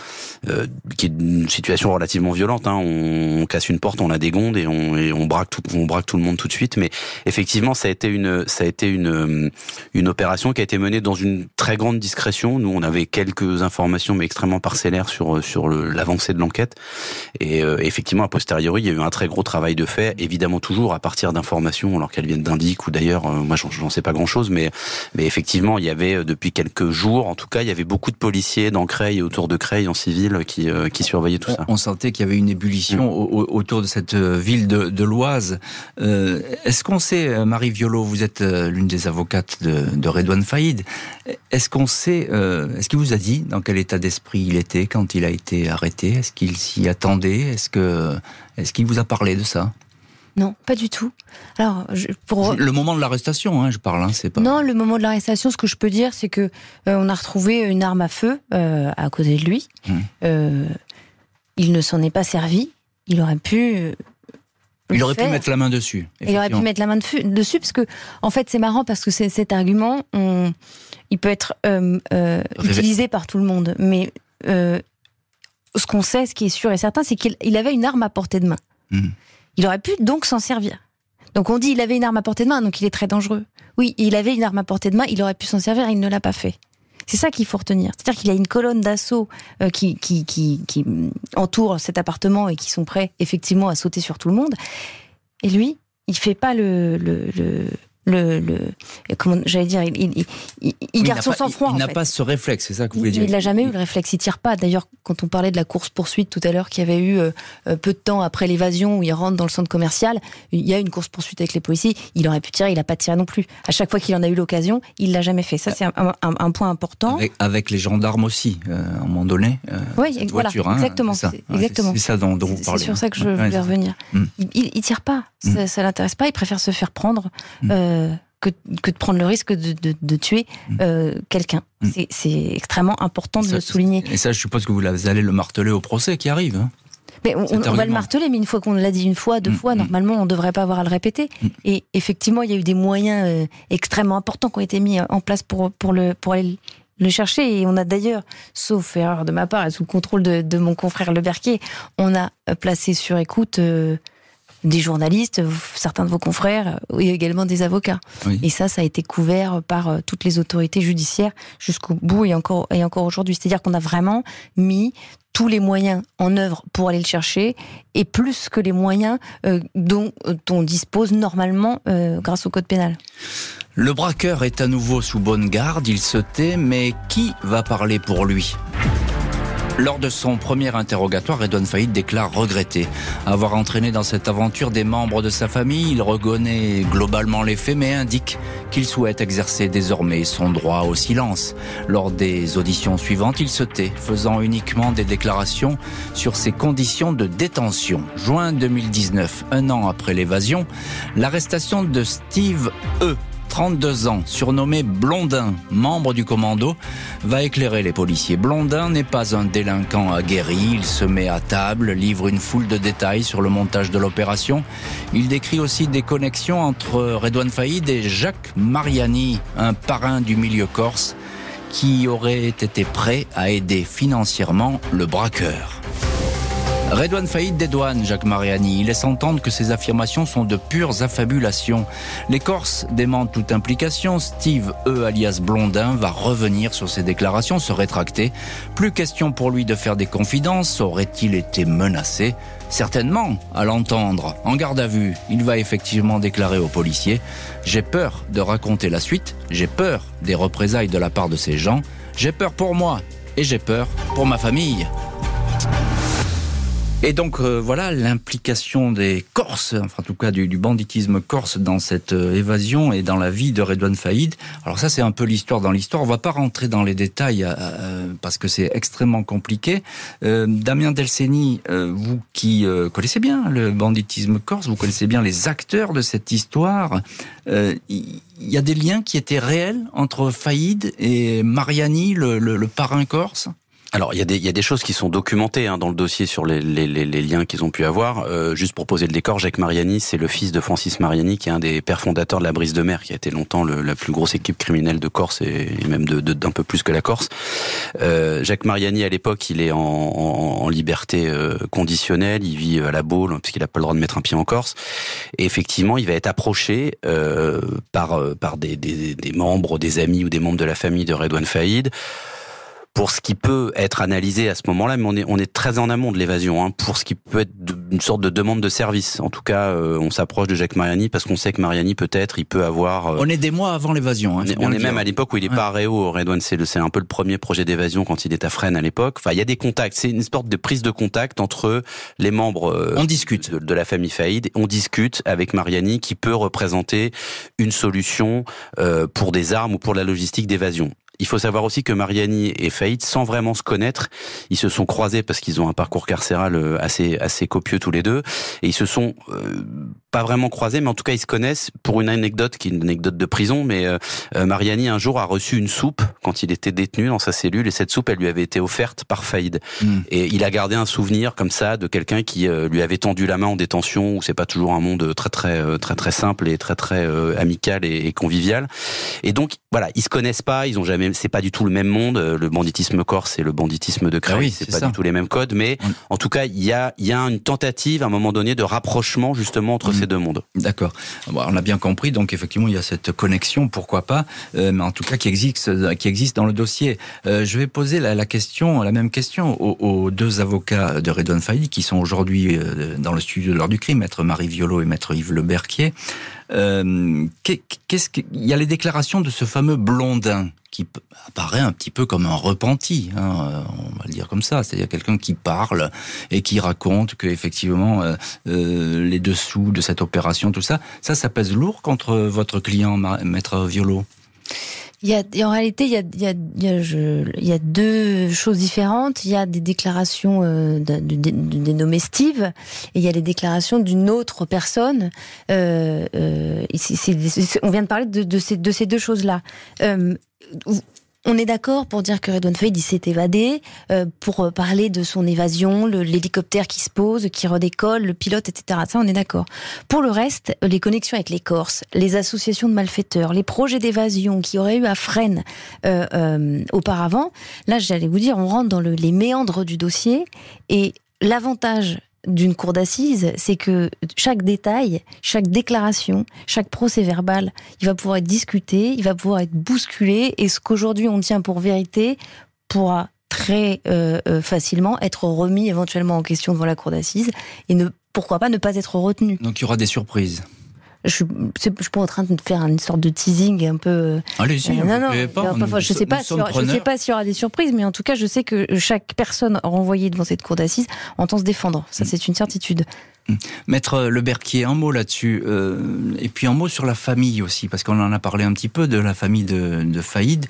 qui est une situation relativement violente. Hein. On, on casse une porte, on la dégonde et on, et on braque tout, on braque tout le monde tout de suite. Mais effectivement, ça a été une, ça a été une, une opération qui a été menée dans une très grande discrétion. Nous, on avait quelques informations, mais extrêmement parcellaires sur sur l'avancée de l'enquête. Et euh, effectivement, a posteriori, il y a eu un très gros travail de fait. Évidemment, toujours à partir d'informations, alors qu'elles viennent d'Indic ou d'ailleurs, euh, moi, j'en sais pas grand chose, mais mais effectivement, il y avait euh, depuis quelques jours, en tout cas, il y avait beaucoup de policiers dans Creil et autour de Creil en civil qui qui surveillaient tout ça. On sentait qu'il y avait une autour de cette ville de, de l'Oise. Est-ce qu'on sait, Marie Violo, vous êtes l'une des avocates de, de Redouane Faïd, est-ce qu'on sait, est-ce qu'il vous a dit dans quel état d'esprit il était quand il a été arrêté? Est-ce qu'il s'y attendait? Est-ce que, est-ce qu'il vous a parlé de ça? Non, pas du tout. Alors, pour le moment de l'arrestation, hein, je parle, hein, c'est pas. Non, le moment de l'arrestation, ce que je peux dire, c'est que euh, on a retrouvé une arme à feu euh, à côté de lui. Hum. Euh, il ne s'en est pas servi. Il aurait pu. il aurait pu mettre la main dessus. Il aurait pu mettre la main dessus parce que, en fait, c'est marrant parce que cet argument, on, il peut être utilisé par tout le monde, mais ce qu'on sait, ce qui est sûr et certain, c'est qu'il avait une arme à portée de main. Hum. Il aurait pu donc s'en servir. Donc on dit il avait une arme à portée de main, donc il est très dangereux. Oui, il avait une arme à portée de main, il aurait pu s'en servir, il ne l'a pas fait. C'est ça qu'il faut retenir. C'est-à-dire qu'il y a une colonne d'assaut euh, qui, entoure cet appartement et qui sont prêts effectivement à sauter sur tout le monde. Et lui, il fait pas le le, le comment j'allais dire, il, il, il, garde son sang-froid. Il, n'a pas ce réflexe, c'est ça que vous voulez dire. Il n'a jamais eu le réflexe, il tire pas. D'ailleurs, quand on parlait de la course poursuite tout à l'heure, qui avait eu euh, euh, peu de temps après l'évasion où il rentre dans le centre commercial, il y a une course poursuite avec les policiers. Il aurait pu tirer, il n'a pas tiré non plus. À chaque fois qu'il en a eu l'occasion, il l'a jamais fait. Ça, c'est un, point important. Avec, les gendarmes aussi, euh, à un moment donné. oui, voilà, hein, exactement. C'est exactement. C'est ça dont, vous parlez. C'est sur ça que je voulais revenir. Mm. Il, il, tire pas. Ça, mm. ça l'intéresse pas. Il préfère se faire prendre. Mm que, de prendre le risque de, tuer mm. euh, quelqu'un. Mm. C'est extrêmement important de le souligner. Et ça, je suppose que vous allez le marteler au procès qui arrive. Hein. mais on, va le marteler, mais une fois qu'on l'a dit une fois, deux mm, fois, normalement, on ne devrait pas avoir à le répéter. Et effectivement, il y a eu des moyens euh, extrêmement importants qui ont été mis en place pour, pour, le, pour aller le chercher. Et on a d'ailleurs, sauf erreur de ma part et sous le contrôle de, mon confrère Le Berquier, on a placé sur écoute. Euh, des journalistes, certains de vos confrères et également des avocats. Et ça, ça a été couvert par euh, toutes les autorités judiciaires jusqu'au bout et encore, et encore aujourd'hui. C'est-à-dire qu'on a vraiment mis tous les moyens en œuvre pour aller le chercher et plus que les moyens euh, dont on dispose normalement euh, grâce au code pénal. Le braqueur est à nouveau sous bonne garde, il se tait, mais qui va parler pour lui? Lors de son premier interrogatoire, Redouane Faïd déclare regretter avoir entraîné dans cette aventure des membres de sa famille. Il reconnaît globalement les faits, mais indique qu'il souhaite exercer désormais son droit au silence. Lors des auditions suivantes, il se tait, faisant uniquement des déclarations sur ses conditions de détention. Juin 2019, un an après l'évasion, l'arrestation de Steve E 32 ans, surnommé Blondin, membre du commando, va éclairer les policiers. Blondin n'est pas un délinquant aguerri, il se met à table, livre une foule de détails sur le montage de l'opération. Il décrit aussi des connexions entre Redouane Faïd et Jacques Mariani, un parrain du milieu corse, qui aurait été prêt à aider financièrement le braqueur. Redouane Faïd dédouane Jacques Mariani. Il laisse entendre que ces affirmations sont de pures affabulations. Les Corses démentent toute implication. Steve E. alias Blondin va revenir sur ses déclarations, se rétracter. Plus question pour lui de faire des confidences. Aurait-il été menacé? Certainement, à l'entendre. En garde à vue, il va effectivement déclarer aux policiers J'ai peur de raconter la suite, j'ai peur des représailles de la part de ces gens, j'ai peur pour moi et j'ai peur pour ma famille. Et donc euh, voilà l'implication des Corses, enfin en tout cas du, banditisme corse dans cette euh, évasion et dans la vie de Redouane Faïd. Alors ça c'est un peu l'histoire dans l'histoire. On va pas rentrer dans les détails euh, parce que c'est extrêmement compliqué. Damien Delceni, vous qui connaissez bien le banditisme corse, vous connaissez bien les acteurs de cette histoire. Il y a des liens qui étaient réels entre Faïd et Mariani, le, le parrain corse? Alors il y, a des, y a des choses qui sont documentées hein, dans le dossier sur les, les, les liens qu'ils ont pu avoir. Euh, juste pour poser le décor, Jacques Mariani, c'est le fils de Francis Mariani, qui est un des pères fondateurs de la Brise de Mer, qui a été longtemps le, la plus grosse équipe criminelle de Corse et, même d'un de, d'un peu plus que la Corse. Euh, Jacques Mariani, à l'époque, il est en, en, en liberté euh, conditionnelle, il vit à la Baule, puisqu'il n'a pas le droit de mettre un pied en Corse. Et effectivement, il va être approché euh, par, par des, des, des membres, des amis ou des membres de la famille de Redouane Faïd pour ce qui peut être analysé à ce moment-là, mais on est, on est très en amont de l'évasion, hein, pour ce qui peut être une sorte de demande de service. En tout cas, euh, on s'approche de Jacques Mariani parce qu'on sait que Mariani, peut-être, il peut avoir... Euh, on est des mois avant l'évasion. Hein, on est, même à l'époque où il est pas à Réau, Redouane, c'est un peu le premier projet d'évasion quand il est à Fresnes à l'époque. Enfin, il y a des contacts, c'est une sorte de prise de contact entre les membres euh, on discute. De, de, la famille Faïd. On discute avec Mariani qui peut représenter une solution pour des armes ou pour la logistique d'évasion. Il faut savoir aussi que Mariani et Faïd, sans vraiment se connaître, ils se sont croisés parce qu'ils ont un parcours carcéral euh, assez assez copieux tous les deux, et ils se sont euh, pas vraiment croisés, mais en tout cas ils se connaissent pour une anecdote qui est une anecdote de prison. Mais euh, Mariani un jour a reçu une soupe quand il était détenu dans sa cellule, et cette soupe elle lui avait été offerte par Faïd, hmm. et il a gardé un souvenir comme ça de quelqu'un qui lui avait tendu la main en détention, où c'est pas toujours un monde très très très très simple et très très amical et, et convivial. Et donc voilà, ils se connaissent pas, ils ont jamais c'est pas du tout le même monde. Euh, le banditisme corse et le banditisme de Creil, ah c'est pas du tout les mêmes codes. Mais en tout cas, il y a, y a une tentative à un moment donné de rapprochement justement entre mm. ces deux mondes. D'accord. On a bien compris. Donc effectivement, il y a cette connexion, pourquoi pas, euh, mais en tout cas qui existe, qui existe dans le dossier. Euh, je vais poser la, la, question, la même question aux, deux avocats de Redon Failly qui sont aujourd'hui dans le studio de l'heure du crime, maître Marie Violo et maître Yves Le Berquier. Euh, qu'est-ce qu'il y a les déclarations de ce fameux blondin qui apparaît un petit peu comme un repenti, hein, on va le dire comme ça, c'est-à-dire quelqu'un qui parle et qui raconte que effectivement euh, euh, les dessous de cette opération, tout ça, ça, ça pèse lourd contre votre client, maître Violo. Il y a, en réalité, il y a, deux choses différentes. Il y a des déclarations euh, nommés Steve et il y a les déclarations d'une autre personne. Euh, euh, on vient de parler de, ces, de ces deux choses-là. Euh, on est d'accord pour dire que Redon Fade s'est évadé, euh, pour euh, parler de son évasion, l'hélicoptère qui se pose, qui redécolle, le pilote, etc. Ça, on est d'accord. Pour le reste, les connexions avec les Corses, les associations de malfaiteurs, les projets d'évasion qui auraient eu à Fresnes euh, auparavant, là, j'allais vous dire, on rentre dans les méandres du dossier et l'avantage d'une cour d'assises, c'est que chaque détail, chaque déclaration, chaque procès verbal, il va pouvoir être discuté, il va pouvoir être bousculé, et ce qu'aujourd'hui on tient pour vérité pourra très euh, euh, facilement être remis éventuellement en question devant la cour d'assises, et ne pourquoi pas ne pas être retenu. Donc il y aura des surprises je suis, je suis pas en train de faire une sorte de teasing un peu. Euh, Allez-y, euh, non, non, pas, je sais pas, je sais pas s'il y aura des surprises, mais en tout cas, je sais que chaque personne renvoyée devant cette cour d'assises entend se défendre. Ça, mm. c'est une certitude. Mm. Maître Le Berquier, un mot là-dessus, euh, et puis un mot sur la famille aussi, parce qu'on en a parlé un petit peu de la famille de, de Faïd.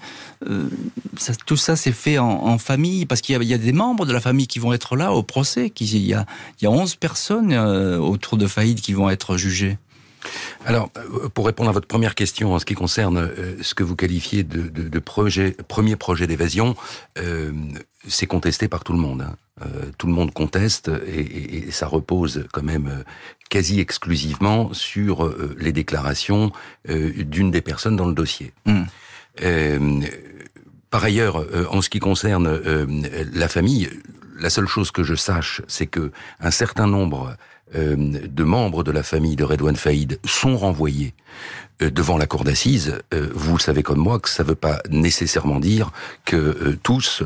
Euh, ça, tout ça s'est fait en, en, famille, parce qu'il y, y, a des membres de la famille qui vont être là au procès. Qui, il, y a, il y a 11 personnes autour de Faïd qui vont être jugées. Alors, euh, pour répondre à votre première question en ce qui concerne euh, ce que vous qualifiez de, de, de projet, premier projet d'évasion, euh, c'est contesté par tout le monde. Hein. Euh, tout le monde conteste et, et, ça repose quand même quasi exclusivement sur les déclarations d'une des personnes dans le dossier. Mmh. par ailleurs, en ce qui concerne la famille, la seule chose que je sache, c'est que un certain nombre de membres de la famille de Redouane Faïd sont renvoyés euh, devant la cour d'assises, euh, vous savez comme moi que ça ne veut pas nécessairement dire que tous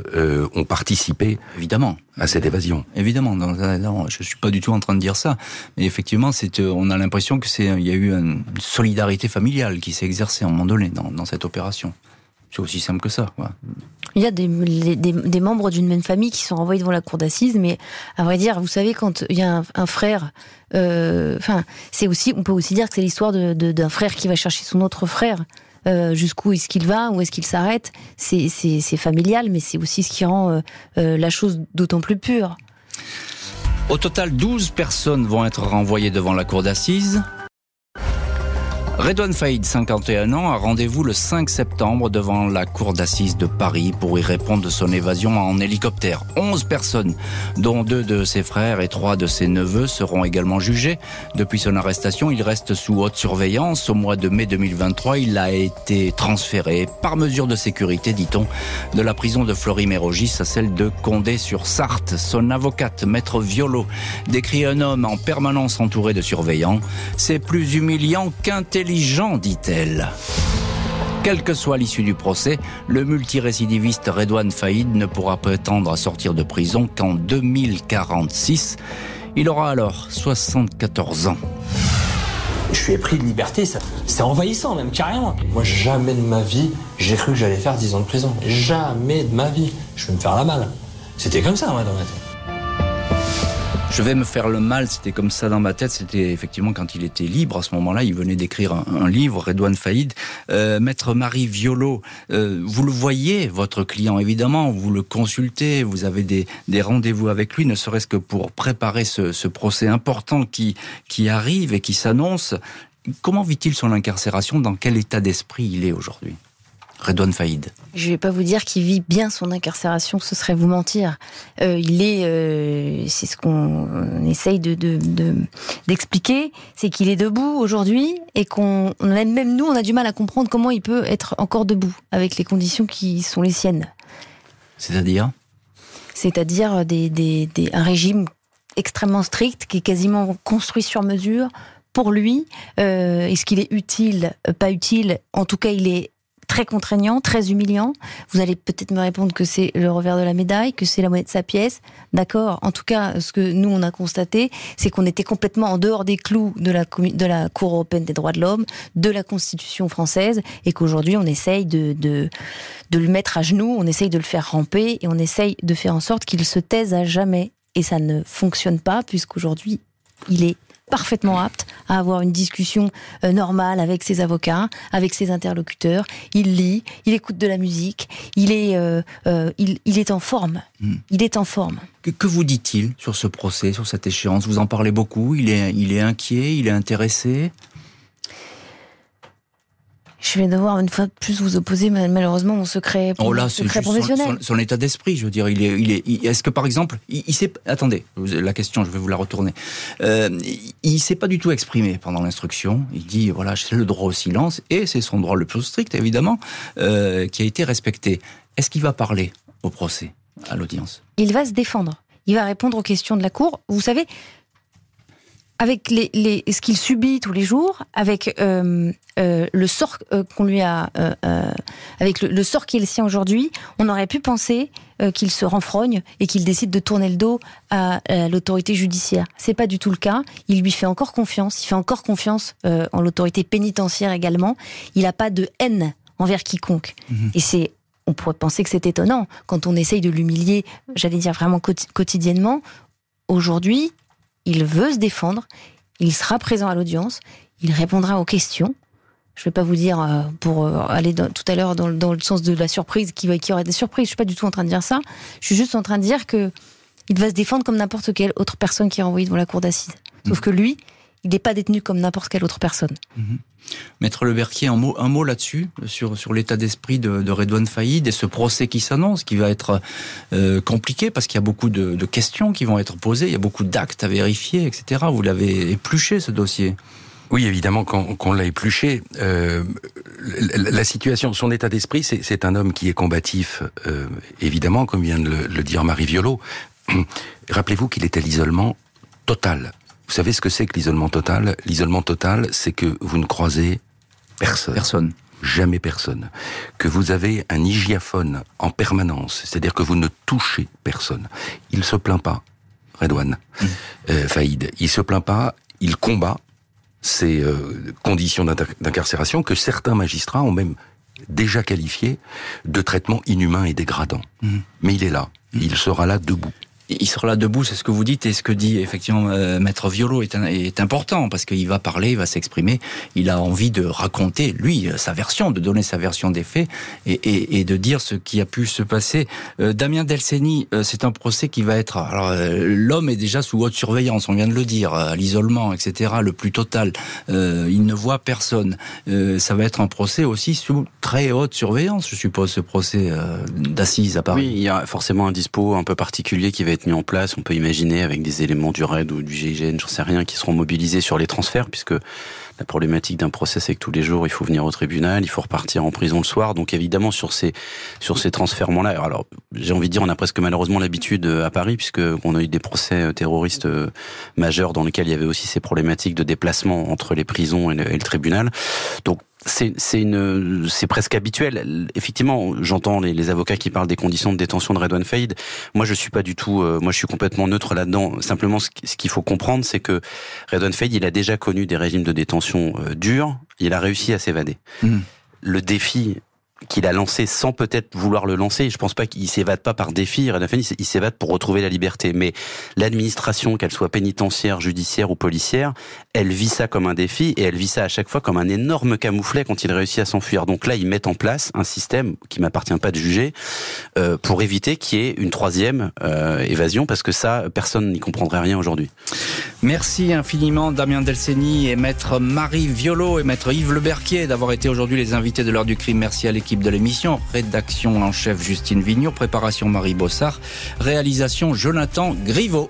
ont participé évidemment à cette évasion. Évidemment, non, je suis pas du tout en train de dire ça, mais effectivement, c'est on a l'impression que c'est il y a eu une solidarité familiale qui s'est exercée à un moment donné dans, dans cette opération. C'est aussi simple que ça. Quoi. Il y a des, des, membres d'une même famille qui sont renvoyés devant la cour d'assises, mais à vrai dire, vous savez, quand il y a un, frère, euh, enfin, c'est aussi, on peut aussi dire que c'est l'histoire d'un de, frère qui va chercher son autre frère. Euh, jusqu'où est-ce qu'il va, où est-ce qu'il s'arrête, c'est familial, mais c'est aussi ce qui rend euh, euh, la chose d'autant plus pure. Au total, 12 personnes vont être renvoyées devant la cour d'assises. Redouane Faïd, 51 ans, a rendez-vous le 5 septembre devant la cour d'assises de Paris pour y répondre de son évasion en hélicoptère. 11 personnes, dont deux de ses frères et trois de ses neveux, seront également jugés. Depuis son arrestation, il reste sous haute surveillance. Au mois de mai 2023, il a été transféré par mesure de sécurité, dit-on, de la prison de Florimérogis à celle de Condé-sur-Sarthe. Son avocate, maître Violo, décrit un homme en permanence entouré de surveillants. C'est plus humiliant qu'intelligent dit-elle. Quelle que soit l'issue du procès, le multirécidiviste Redouane Faïd ne pourra prétendre à sortir de prison qu'en 2046. Il aura alors 74 ans. Je suis épris de liberté, c'est envahissant même, carrément. Moi, jamais de ma vie, j'ai cru que j'allais faire 10 ans de prison. Jamais de ma vie. Je vais me faire la malle. C'était comme ça, moi, dans tête. Je vais me faire le mal, c'était comme ça dans ma tête. C'était effectivement quand il était libre à ce moment-là. Il venait d'écrire un, livre, Redouane Faïd. Euh, Maître Marie Violo, euh, vous le voyez, votre client évidemment, vous le consultez, vous avez des, rendez-vous avec lui, ne serait-ce que pour préparer ce, ce procès important qui, qui arrive et qui s'annonce. Comment vit-il son incarcération? Dans quel état d'esprit il est aujourd'hui? Redouane Faïd Je ne vais pas vous dire qu'il vit bien son incarcération, ce serait vous mentir. Euh, il est, euh, c'est ce qu'on essaye de, d'expliquer, c'est qu'il est debout aujourd'hui et qu'on, même nous, on a du mal à comprendre comment il peut être encore debout avec les conditions qui sont les siennes. C'est-à-dire? C'est-à-dire des, des, un régime extrêmement strict qui est quasiment construit sur mesure pour lui. Euh, est-ce qu'il est utile, pas utile? En tout cas, il est très contraignant, très humiliant. Vous allez peut-être me répondre que c'est le revers de la médaille, que c'est la monnaie de sa pièce. D'accord. En tout cas, ce que nous on a constaté, c'est qu'on était complètement en dehors des clous de la, Cour européenne des droits de l'homme, de la Constitution française, et qu'aujourd'hui on essaye de, de, de le mettre à genoux, on essaye de le faire ramper, et on essaye de faire en sorte qu'il se taise à jamais. Et ça ne fonctionne pas, puisqu'aujourd'hui il est parfaitement apte à avoir une discussion euh, normale avec ses avocats, avec ses interlocuteurs. Il lit, il écoute de la musique, il est, euh, euh, il, est en forme. Hmm. Il est en forme. Que, vous dit-il sur ce procès, sur cette échéance? Vous en parlez beaucoup. Il est, il est inquiet, il est intéressé? Je vais devoir une fois de plus vous opposer malheureusement mon secret, oh là, secret professionnel. Son, son, état d'esprit, je veux dire, il est, il est, est-ce que par exemple, il, sait, attendez, la question, je vais vous la retourner. Euh, il s'est pas du tout exprimé pendant l'instruction. Il dit voilà, c'est le droit au silence et c'est son droit le plus strict évidemment euh, qui a été respecté. Est-ce qu'il va parler au procès, à l'audience? Il va se défendre. Il va répondre aux questions de la cour. Vous savez, avec les, les, ce qu'il subit tous les jours, avec euh, euh, le sort euh, qu'on lui a, avec le, sort qui est le sien aujourd'hui, on aurait pu penser qu'il se renfrogne et qu'il décide de tourner le dos à, l'autorité judiciaire. C'est pas du tout le cas. Il lui fait encore confiance. Il fait encore confiance en l'autorité pénitentiaire également. Il n'a pas de haine envers quiconque. Mhm. Et c'est on pourrait penser que c'est étonnant quand on essaye de l'humilier, j'allais dire vraiment quotidiennement. Aujourd'hui, il veut se défendre, il sera présent à l'audience, il répondra aux questions. Je ne vais pas vous dire euh, pour euh, aller tout à l'heure dans, le sens de la surprise qui, qui aurait des surprises. Je suis pas du tout en train de dire ça. Je suis juste en train de dire que il va se défendre comme n'importe quelle autre personne qui est renvoyée devant la cour d'assises. Sauf mmh. que lui, il n'est pas détenu comme n'importe quelle autre personne. Mmh. Maître Leberquier, un mot, un mot là-dessus, sur, sur l'état d'esprit de, de Redouane Faïd et ce procès qui s'annonce, qui va être euh, compliqué parce qu'il y a beaucoup de, de, questions qui vont être posées, il y a beaucoup d'actes à vérifier, etc. Vous l'avez épluché ce dossier. Oui, évidemment, qu'on l'a épluché, euh, la situation, son état d'esprit, c'est un homme qui est combatif, euh, évidemment, comme vient de le, le dire Marie Violo. Rappelez-vous qu'il était l'isolement total vous savez ce que c'est que l'isolement total? L'isolement total, c'est que vous ne croisez personne. Personne. Jamais personne. Que vous avez un hygiaphone en permanence, c'est-à-dire que vous ne touchez personne. Il se plaint pas, Redouane, mmh. euh, Faïd. Il se plaint pas, il combat ces euh, conditions d'incarcération que certains magistrats ont même déjà qualifiées de traitement inhumain et dégradant. Mmh. Mais il est là, mmh. il sera là debout il sera là debout, c'est ce que vous dites, et ce que dit effectivement euh, Maître Violo est, est important, parce qu'il va parler, il va s'exprimer, il a envie de raconter, lui, euh, sa version, de donner sa version des faits, et, et, et de dire ce qui a pu se passer. Euh, Damien Delceni, c'est un procès qui va être... Alors, l'homme est déjà sous haute surveillance, on vient de le dire, à l'isolement, etc., le plus total. il ne voit personne. ça va être un procès aussi sous très haute surveillance, je suppose, ce procès d'assises à Paris. Oui, il y a forcément un dispo un peu particulier qui va être mis en place. On peut imaginer avec des éléments du RAID ou du GIGN, j'en sais rien, qui seront mobilisés sur les transferts, puisque la problématique d'un procès, c'est que tous les jours, il faut venir au tribunal, il faut repartir en prison le soir. Donc évidemment, sur ces sur ces transferts-là, alors j'ai envie de dire, on a presque malheureusement l'habitude euh, à Paris, puisque on a eu des procès euh, terroristes euh, majeurs dans lesquels il y avait aussi ces problématiques de déplacement entre les prisons et le, tribunal. Donc c'est presque habituel. Effectivement, j'entends les, les, avocats qui parlent des conditions de détention de Redouane Faïd. Moi, je suis pas du tout. Euh, moi, je suis complètement neutre là-dedans. Simplement, ce qu'il faut comprendre, c'est que Redouane Faïd, il a déjà connu des régimes de détention euh, durs. Il a réussi à s'évader. Mmh. Le défi qu'il a lancé sans peut-être vouloir le lancer. Je pense pas qu'il s'évade pas par défi. il s'évade pour retrouver la liberté. Mais l'administration, qu'elle soit pénitentiaire, judiciaire ou policière, elle vit ça comme un défi et elle vit ça à chaque fois comme un énorme camouflet quand il réussit à s'enfuir. Donc là, ils mettent en place un système qui m'appartient pas de juger euh, pour éviter qu'il y ait une troisième euh, évasion parce que ça, personne n'y comprendrait rien aujourd'hui. Merci infiniment Damien Delceni et maître Marie Violo et maître Yves Leberquier d'avoir été aujourd'hui les invités de l'heure du crime. Merci à l'équipe de l'émission. Rédaction en chef Justine Vignoux, préparation Marie Bossard, réalisation Jonathan Griveau.